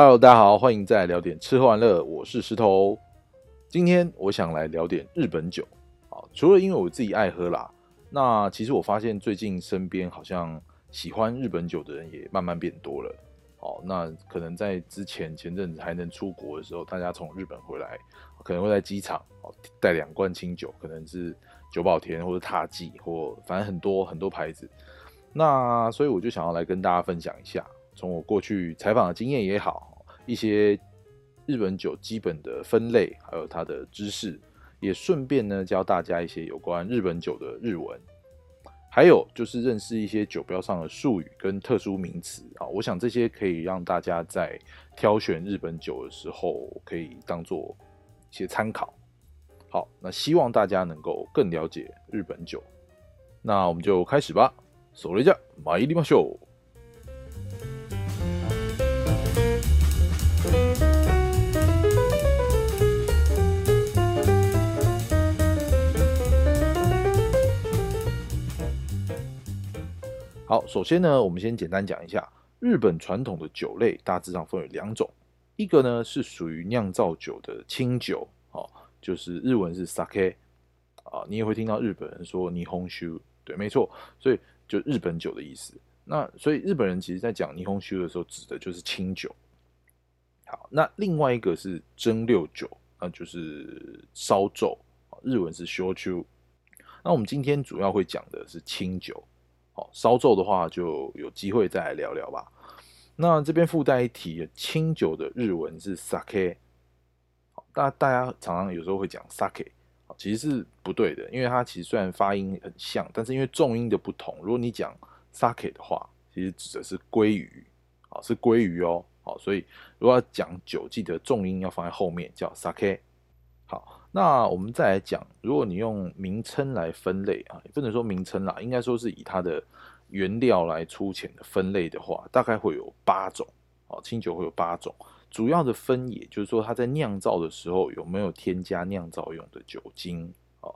Hello，大家好，欢迎再来聊点吃喝玩乐，我是石头。今天我想来聊点日本酒啊，除了因为我自己爱喝啦，那其实我发现最近身边好像喜欢日本酒的人也慢慢变多了。哦，那可能在之前前阵子还能出国的时候，大家从日本回来，可能会在机场哦带两罐清酒，可能是久保田或者踏记或反正很多很多牌子。那所以我就想要来跟大家分享一下，从我过去采访的经验也好。一些日本酒基本的分类，还有它的知识，也顺便呢教大家一些有关日本酒的日文，还有就是认识一些酒标上的术语跟特殊名词啊。我想这些可以让大家在挑选日本酒的时候可以当做一些参考。好，那希望大家能够更了解日本酒。那我们就开始吧。それじゃ参りましょう。 好，首先呢，我们先简单讲一下日本传统的酒类，大致上分为两种，一个呢是属于酿造酒的清酒，哦，就是日文是 sake，啊，你也会听到日本人说霓虹酒，对，没错，所以就日本酒的意思。那所以日本人其实在讲霓虹酒的时候，指的就是清酒。好，那另外一个是蒸馏酒，那就是烧酎，日文是 shochu。那我们今天主要会讲的是清酒。烧酎的话，就有机会再来聊聊吧。那这边附带一提，清酒的日文是 sake。好，大大家常常有时候会讲 sake，其实是不对的，因为它其实虽然发音很像，但是因为重音的不同，如果你讲 sake 的话，其实指的是鲑鱼，好，是鲑鱼哦。好，所以如果要讲酒，记得重音要放在后面，叫 sake。好。那我们再来讲，如果你用名称来分类啊，也不能说名称啦，应该说是以它的原料来粗浅的分类的话，大概会有八种哦，清酒会有八种，主要的分野就是说它在酿造的时候有没有添加酿造用的酒精哦，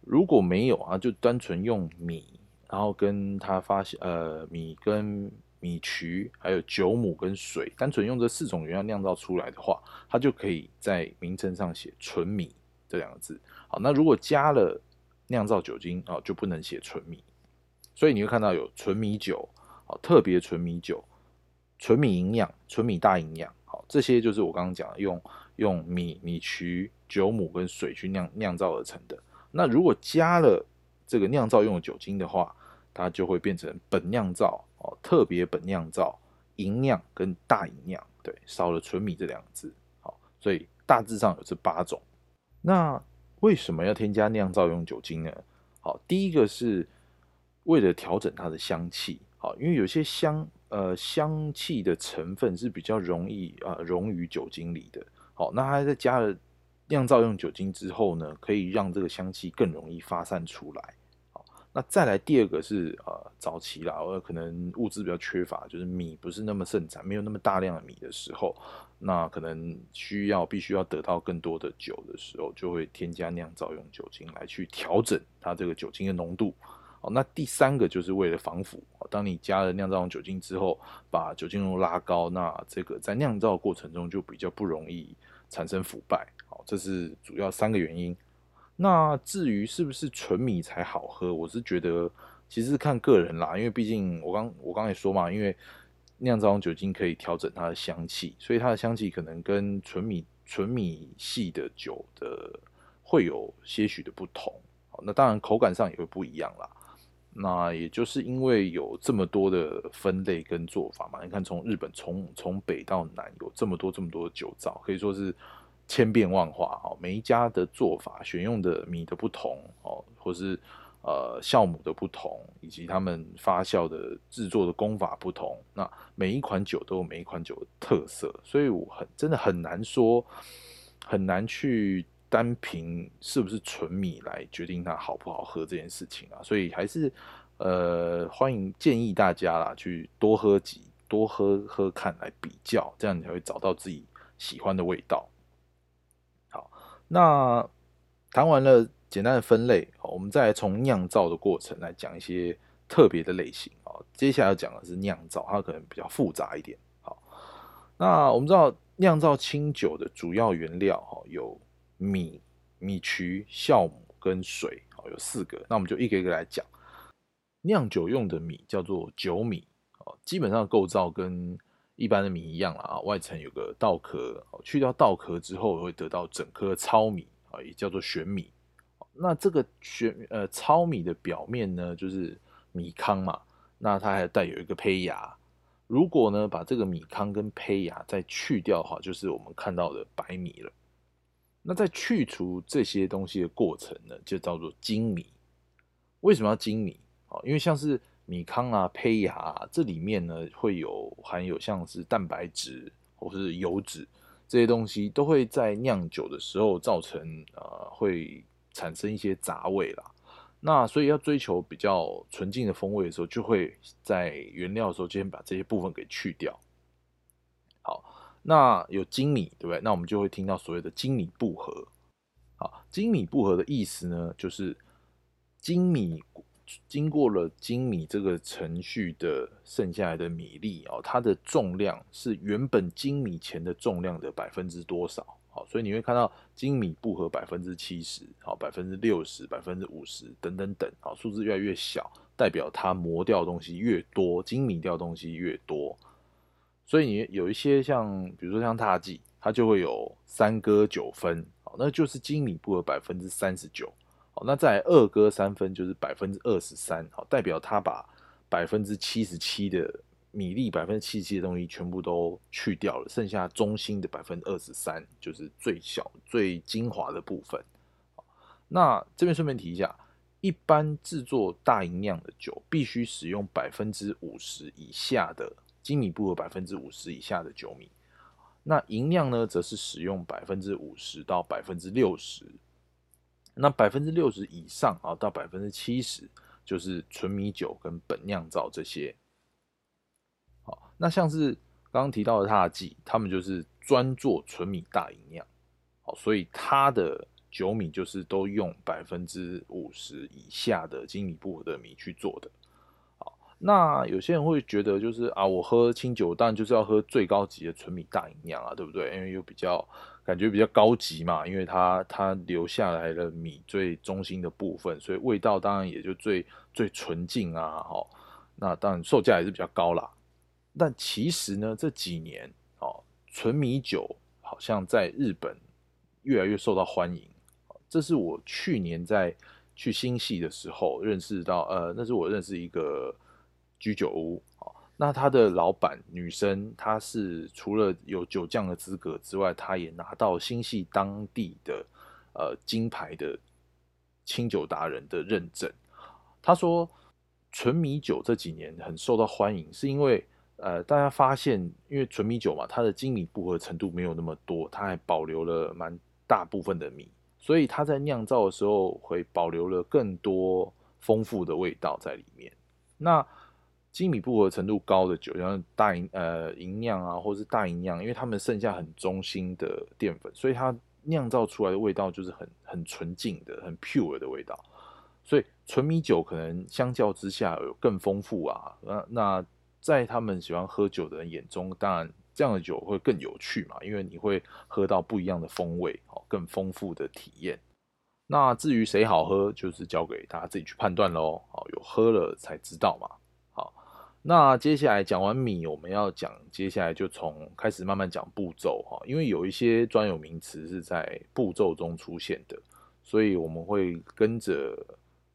如果没有啊，就单纯用米，然后跟它发现呃米跟。米曲还有酒母跟水，单纯用这四种原料酿造出来的话，它就可以在名称上写纯米这两个字。好，那如果加了酿造酒精啊，就不能写纯米。所以你会看到有纯米酒，好，特别纯米酒，纯米营养，纯米大营养，好，这些就是我刚刚讲的用用米米曲、酒母跟水去酿酿造而成的。那如果加了这个酿造用的酒精的话，它就会变成本酿造。哦，特别本酿造、营酿跟大营酿，对，少了纯米这两个字，好，所以大致上有这八种。那为什么要添加酿造用酒精呢？好，第一个是为了调整它的香气，好，因为有些香呃香气的成分是比较容易啊溶于酒精里的，好，那它在加了酿造用酒精之后呢，可以让这个香气更容易发散出来。那再来第二个是呃早期啦，呃可能物资比较缺乏，就是米不是那么盛产，没有那么大量的米的时候，那可能需要必须要得到更多的酒的时候，就会添加酿造用酒精来去调整它这个酒精的浓度。哦，那第三个就是为了防腐，当你加了酿造用酒精之后，把酒精浓度拉高，那这个在酿造过程中就比较不容易产生腐败。好，这是主要三个原因。那至于是不是纯米才好喝，我是觉得其实是看个人啦，因为毕竟我刚我刚才说嘛，因为酿造酒精可以调整它的香气，所以它的香气可能跟纯米纯米系的酒的会有些许的不同。那当然口感上也会不一样啦。那也就是因为有这么多的分类跟做法嘛，你看从日本从从北到南有这么多这么多的酒造，可以说是。千变万化哦，每一家的做法、选用的米的不同哦，或是呃酵母的不同，以及他们发酵的制作的功法不同，那每一款酒都有每一款酒的特色，所以我很真的很难说，很难去单凭是不是纯米来决定它好不好喝这件事情啊，所以还是呃欢迎建议大家啦，去多喝几多喝喝看来比较，这样你才会找到自己喜欢的味道。那谈完了简单的分类，我们再从酿造的过程来讲一些特别的类型啊。接下来要讲的是酿造，它可能比较复杂一点。好，那我们知道酿造清酒的主要原料哈有米、米曲、酵母跟水，好有四个。那我们就一个一个来讲。酿酒用的米叫做酒米，哦，基本上构造跟一般的米一样了啊，外层有个稻壳，去掉稻壳之后会得到整颗糙米啊，也叫做玄米。那这个玄呃糙米的表面呢，就是米糠嘛，那它还带有一个胚芽。如果呢把这个米糠跟胚芽再去掉的话，就是我们看到的白米了。那在去除这些东西的过程呢，就叫做精米。为什么要精米？因为像是米糠啊、胚芽啊，这里面呢会有含有像是蛋白质或是油脂这些东西，都会在酿酒的时候造成呃会产生一些杂味啦。那所以要追求比较纯净的风味的时候，就会在原料的时候先把这些部分给去掉。好，那有精米对不对？那我们就会听到所谓的精米不合。好，精米不合的意思呢，就是精米。经过了精米这个程序的剩下来的米粒哦，它的重量是原本精米前的重量的百分之多少？好，所以你会看到精米不合百分之七十，好，百分之六十，百分之五十等等等，好，数字越来越小，代表它磨掉东西越多，精米掉东西越多。所以你有一些像，比如说像踏剂，它就会有三割九分，好，那就是精米不合百分之三十九。好，那再二割三分就是百分之二十三，好，代表他把百分之七十七的米粒、百分之七十七的东西全部都去掉了，剩下中心的百分之二十三就是最小、最精华的部分。那这边顺便提一下，一般制作大吟酿的酒必须使用百分之五十以下的精米不合百分之五十以下的酒米，那吟酿呢，则是使用百分之五十到百分之六十。那百分之六十以上啊，到百分之七十就是纯米酒跟本酿造这些。好，那像是刚刚提到的踏记，他们就是专做纯米大吟酿。好，所以它的酒米就是都用百分之五十以下的精米不合的米去做的。好，那有些人会觉得就是啊，我喝清酒当然就是要喝最高级的纯米大吟酿啊，对不对？因为又比较。感觉比较高级嘛，因为它它留下来了米最中心的部分，所以味道当然也就最最纯净啊，哈。那当然售价也是比较高啦。但其实呢，这几年哦，纯米酒好像在日本越来越受到欢迎。这是我去年在去新系的时候认识到，呃，那是我认识一个居酒屋那他的老板女生，她是除了有酒匠的资格之外，她也拿到新系当地的呃金牌的清酒达人的认证。他说，纯米酒这几年很受到欢迎，是因为呃大家发现，因为纯米酒嘛，它的精米不合程度没有那么多，它还保留了蛮大部分的米，所以它在酿造的时候会保留了更多丰富的味道在里面。那精米不合程度高的酒，像大银呃银酿啊，或是大银酿，因为它们剩下很中心的淀粉，所以它酿造出来的味道就是很很纯净的、很 pure 的味道。所以纯米酒可能相较之下有更丰富啊。那那在他们喜欢喝酒的人眼中，当然这样的酒会更有趣嘛，因为你会喝到不一样的风味，哦，更丰富的体验。那至于谁好喝，就是交给大家自己去判断喽。好，有喝了才知道嘛。那接下来讲完米，我们要讲接下来就从开始慢慢讲步骤哈，因为有一些专有名词是在步骤中出现的，所以我们会跟着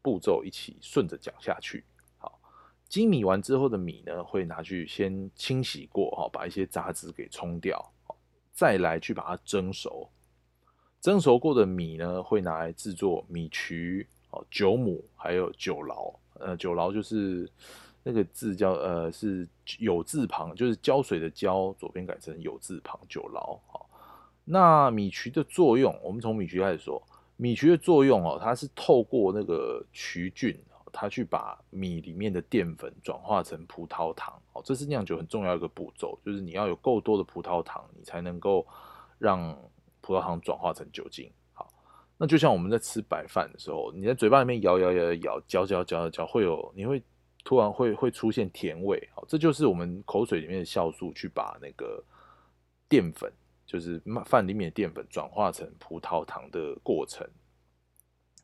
步骤一起顺着讲下去。好，精米完之后的米呢，会拿去先清洗过哈，把一些杂质给冲掉，再来去把它蒸熟。蒸熟过的米呢，会拿来制作米曲、哦酒母，还有酒醪。呃，酒醪就是。那个字叫呃是有字旁，就是胶水的胶，左边改成有字旁酒醪。好，那米曲的作用，我们从米曲开始说。米曲的作用哦，它是透过那个曲菌，它去把米里面的淀粉转化成葡萄糖。哦，这是酿酒很重要一个步骤，就是你要有够多的葡萄糖，你才能够让葡萄糖转化成酒精。好，那就像我们在吃白饭的时候，你在嘴巴里面咬咬咬咬嚼嚼嚼嚼，会有你会。突然会会出现甜味，好，这就是我们口水里面的酵素去把那个淀粉，就是饭里面的淀粉转化成葡萄糖的过程，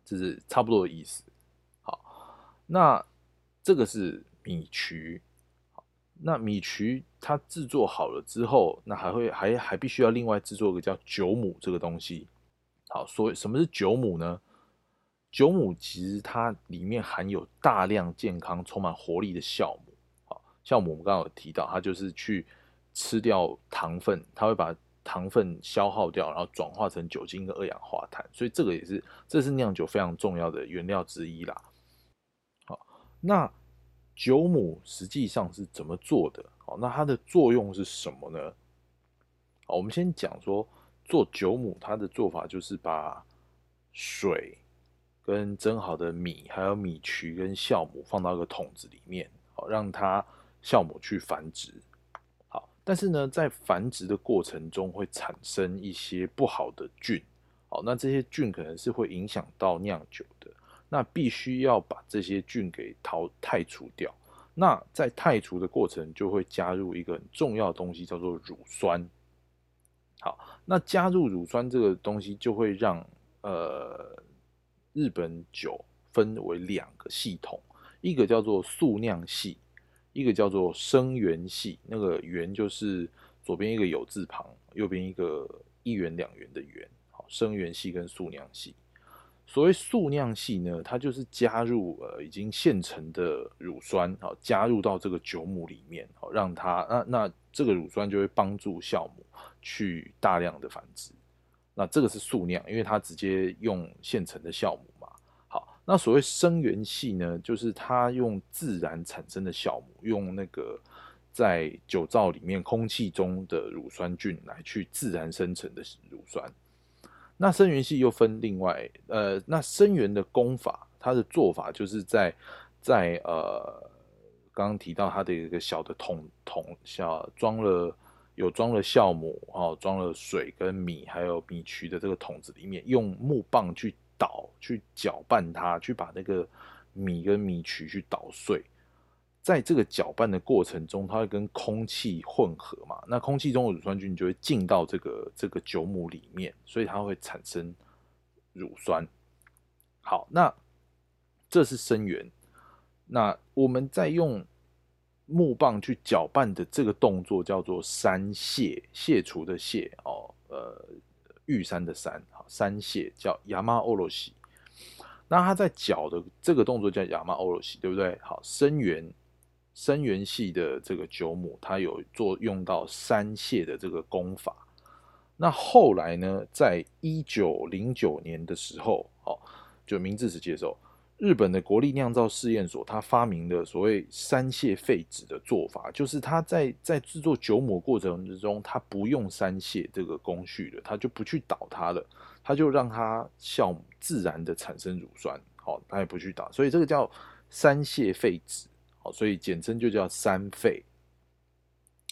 这是差不多的意思。好，那这个是米曲。那米曲它制作好了之后，那还会还还必须要另外制作一个叫酒母这个东西。好，所以什么是酒母呢？酒母其实它里面含有大量健康、充满活力的酵母。好，酵母我们刚刚有提到，它就是去吃掉糖分，它会把糖分消耗掉，然后转化成酒精跟二氧化碳。所以这个也是，这是酿酒非常重要的原料之一啦。好，那。酒母实际上是怎么做的？哦，那它的作用是什么呢？好，我们先讲说做酒母，它的做法就是把水跟蒸好的米，还有米曲跟酵母放到一个桶子里面，好，让它酵母去繁殖。好，但是呢，在繁殖的过程中会产生一些不好的菌，好，那这些菌可能是会影响到酿酒的。那必须要把这些菌给淘汰除掉。那在汰除的过程，就会加入一个很重要的东西，叫做乳酸。好，那加入乳酸这个东西，就会让呃日本酒分为两个系统，一个叫做素酿系，一个叫做生源系。那个源就是左边一个有字旁，右边一个一元两元的元。好，生源系跟素酿系。所谓素酿系呢，它就是加入呃已经现成的乳酸，好加入到这个酒母里面，好让它那那这个乳酸就会帮助酵母去大量的繁殖。那这个是速酿，因为它直接用现成的酵母嘛。好，那所谓生源系呢，就是它用自然产生的酵母，用那个在酒造里面空气中的乳酸菌来去自然生成的乳酸。那生源系又分另外，呃，那生源的功法，它的做法就是在在呃，刚刚提到它的一个小的桶桶小装了有装了酵母哦，装了水跟米还有米曲的这个桶子里面，用木棒去捣去搅拌它，去把那个米跟米曲去捣碎。在这个搅拌的过程中，它会跟空气混合嘛？那空气中的乳酸菌就会进到这个这个酒母里面，所以它会产生乳酸。好，那这是生源。那我们在用木棒去搅拌的这个动作叫做三卸，卸除的卸哦，呃，玉山的山，好，三卸叫亚麻欧罗西。那它在搅的这个动作叫亚麻欧罗西，对不对？好，生源。生源系的这个九母，它有做用到三泻的这个功法。那后来呢，在一九零九年的时候，哦，就明治时期的时候，日本的国立酿造试验所，他发明的所谓三泻废纸的做法，就是他在在制作酒母过程之中，他不用三泻这个工序的，他就不去倒它了，他就让它酵母自然的产生乳酸，好，他也不去倒，所以这个叫三泻废纸。所以简称就叫三废。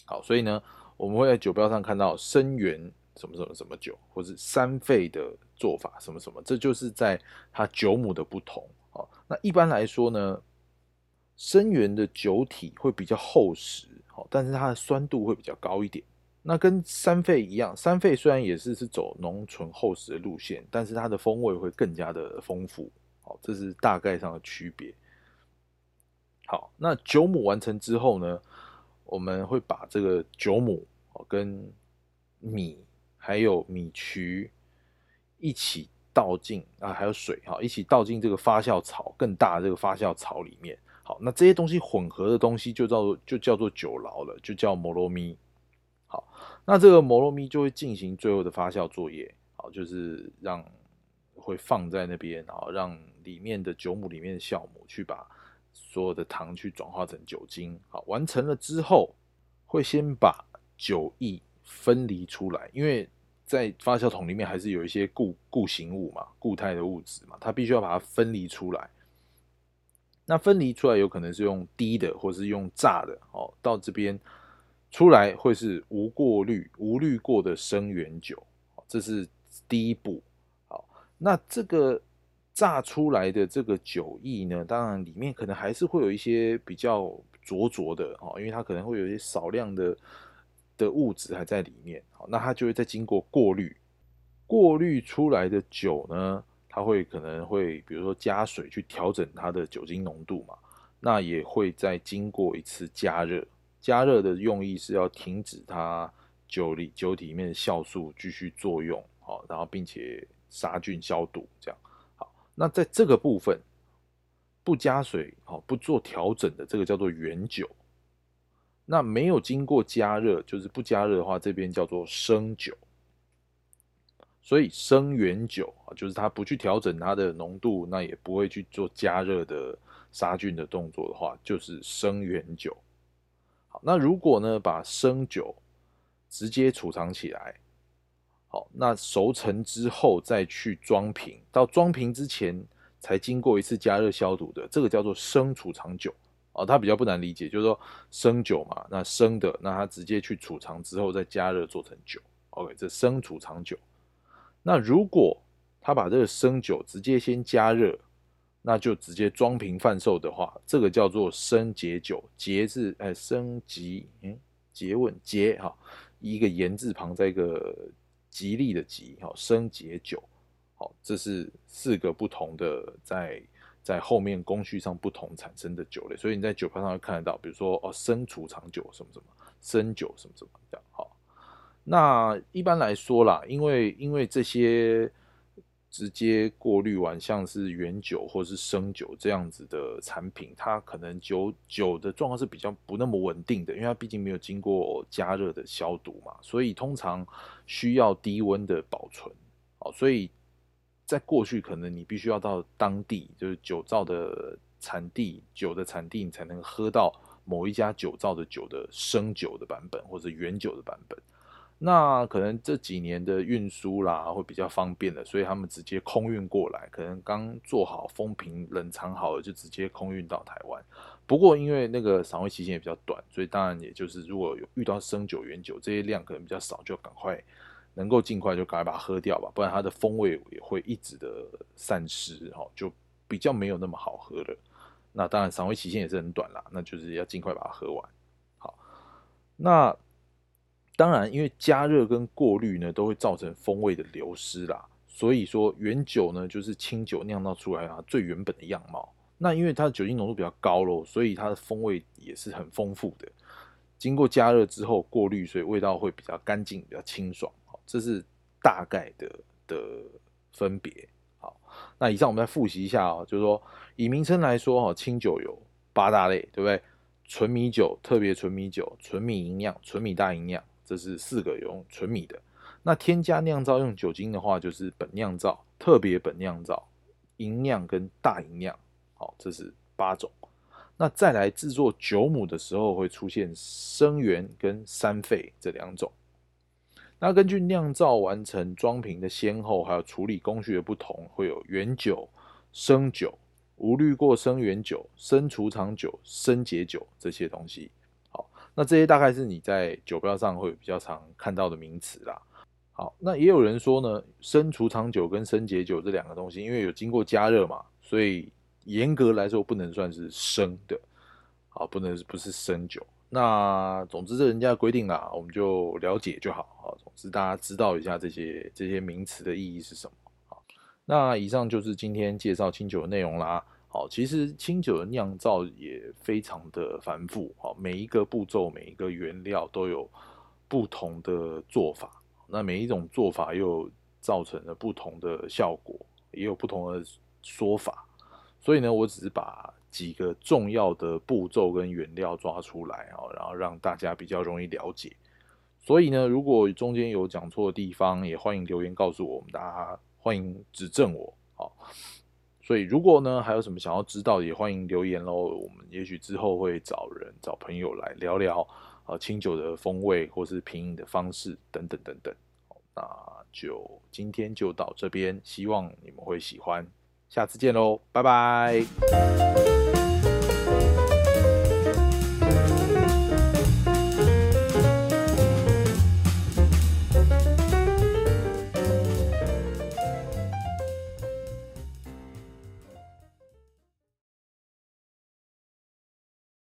好，所以呢，我们会在酒标上看到生源什么什么什么酒，或是三废的做法什么什么，这就是在它酒母的不同。好，那一般来说呢，生源的酒体会比较厚实，好，但是它的酸度会比较高一点。那跟三沸一样，三沸虽然也是是走浓醇厚实的路线，但是它的风味会更加的丰富。好，这是大概上的区别。好，那酒母完成之后呢，我们会把这个酒母哦跟米还有米曲一起倒进啊，还有水哈，一起倒进这个发酵槽更大的这个发酵槽里面。好，那这些东西混合的东西就叫做就叫做酒醪了，就叫摩罗咪。好，那这个摩罗咪就会进行最后的发酵作业，好，就是让会放在那边，然后让里面的酒母里面的酵母去把。所有的糖去转化成酒精，好，完成了之后，会先把酒液分离出来，因为在发酵桶里面还是有一些固固形物嘛，固态的物质嘛，它必须要把它分离出来。那分离出来有可能是用低的，或是用榨的，哦，到这边出来会是无过滤、无滤过的生原酒，这是第一步。好，那这个。榨出来的这个酒液呢，当然里面可能还是会有一些比较浊浊的哦，因为它可能会有一些少量的的物质还在里面，好那它就会再经过过滤，过滤出来的酒呢，它会可能会比如说加水去调整它的酒精浓度嘛，那也会再经过一次加热，加热的用意是要停止它酒里酒体里面的酵素继续作用，好，然后并且杀菌消毒这样。好，那在这个部分不加水，好不做调整的这个叫做原酒。那没有经过加热，就是不加热的话，这边叫做生酒。所以生原酒啊，就是它不去调整它的浓度，那也不会去做加热的杀菌的动作的话，就是生原酒。好，那如果呢，把生酒直接储藏起来，好，那熟成之后再去装瓶，到装瓶之前才经过一次加热消毒的，这个叫做生储藏酒。哦，它比较不难理解，就是说生酒嘛，那生的，那它直接去储藏之后再加热做成酒。OK，这生储藏酒。那如果他把这个生酒直接先加热，那就直接装瓶贩售的话，这个叫做生结酒。结字哎，生吉，嗯，结问结哈，一个言字旁，在一个吉利的吉，哈，生结酒。好，这是四个不同的在。在后面工序上不同产生的酒类，所以你在酒标上会看得到，比如说哦生储藏酒什么什么，生酒什么什么这样。好，那一般来说啦，因为因为这些直接过滤完，像是原酒或是生酒这样子的产品，它可能酒酒的状况是比较不那么稳定的，因为它毕竟没有经过加热的消毒嘛，所以通常需要低温的保存。好，所以。在过去，可能你必须要到当地，就是酒造的产地，酒的产地，你才能喝到某一家酒造的酒的生酒的版本，或者原酒的版本。那可能这几年的运输啦，会比较方便的，所以他们直接空运过来，可能刚做好封瓶、冷藏好了，就直接空运到台湾。不过因为那个赏味期限也比较短，所以当然也就是如果有遇到生酒、原酒这些量可能比较少，就赶快。能够尽快就赶快把它喝掉吧，不然它的风味也会一直的散失，哈，就比较没有那么好喝了。那当然，赏味期限也是很短啦，那就是要尽快把它喝完。好，那当然，因为加热跟过滤呢，都会造成风味的流失啦。所以说，原酒呢，就是清酒酿造出来啊最原本的样貌。那因为它的酒精浓度比较高咯，所以它的风味也是很丰富的。经过加热之后过滤，所以味道会比较干净，比较清爽。这是大概的的分别。好，那以上我们再复习一下哦，就是说以名称来说，哈，清酒有八大类，对不对？纯米酒、特别纯米酒、纯米营养、纯米大营养，这是四个用纯米的。那添加酿造用酒精的话，就是本酿造、特别本酿造、营养跟大营养。好，这是八种。那再来制作酒母的时候，会出现生源跟三沸这两种。那根据酿造完成装瓶的先后，还有处理工序的不同，会有原酒、生酒、无滤过生原酒、生储藏酒、生解酒这些东西。好，那这些大概是你在酒标上会比较常看到的名词啦。好，那也有人说呢，生储藏酒跟生解酒这两个东西，因为有经过加热嘛，所以严格来说不能算是生的，好，不能不是生酒。那总之，这人家的规定啦，我们就了解就好啊。总之，大家知道一下这些这些名词的意义是什么。好，那以上就是今天介绍清酒的内容啦。好，其实清酒的酿造也非常的繁复，好，每一个步骤、每一个原料都有不同的做法。那每一种做法又造成了不同的效果，也有不同的说法。所以呢，我只是把。几个重要的步骤跟原料抓出来啊，然后让大家比较容易了解。所以呢，如果中间有讲错的地方，也欢迎留言告诉我们，大家欢迎指正我。好，所以如果呢还有什么想要知道，也欢迎留言喽。我们也许之后会找人找朋友来聊聊啊清酒的风味或是品饮的方式等等等等。那就今天就到这边，希望你们会喜欢。下次见喽，拜拜。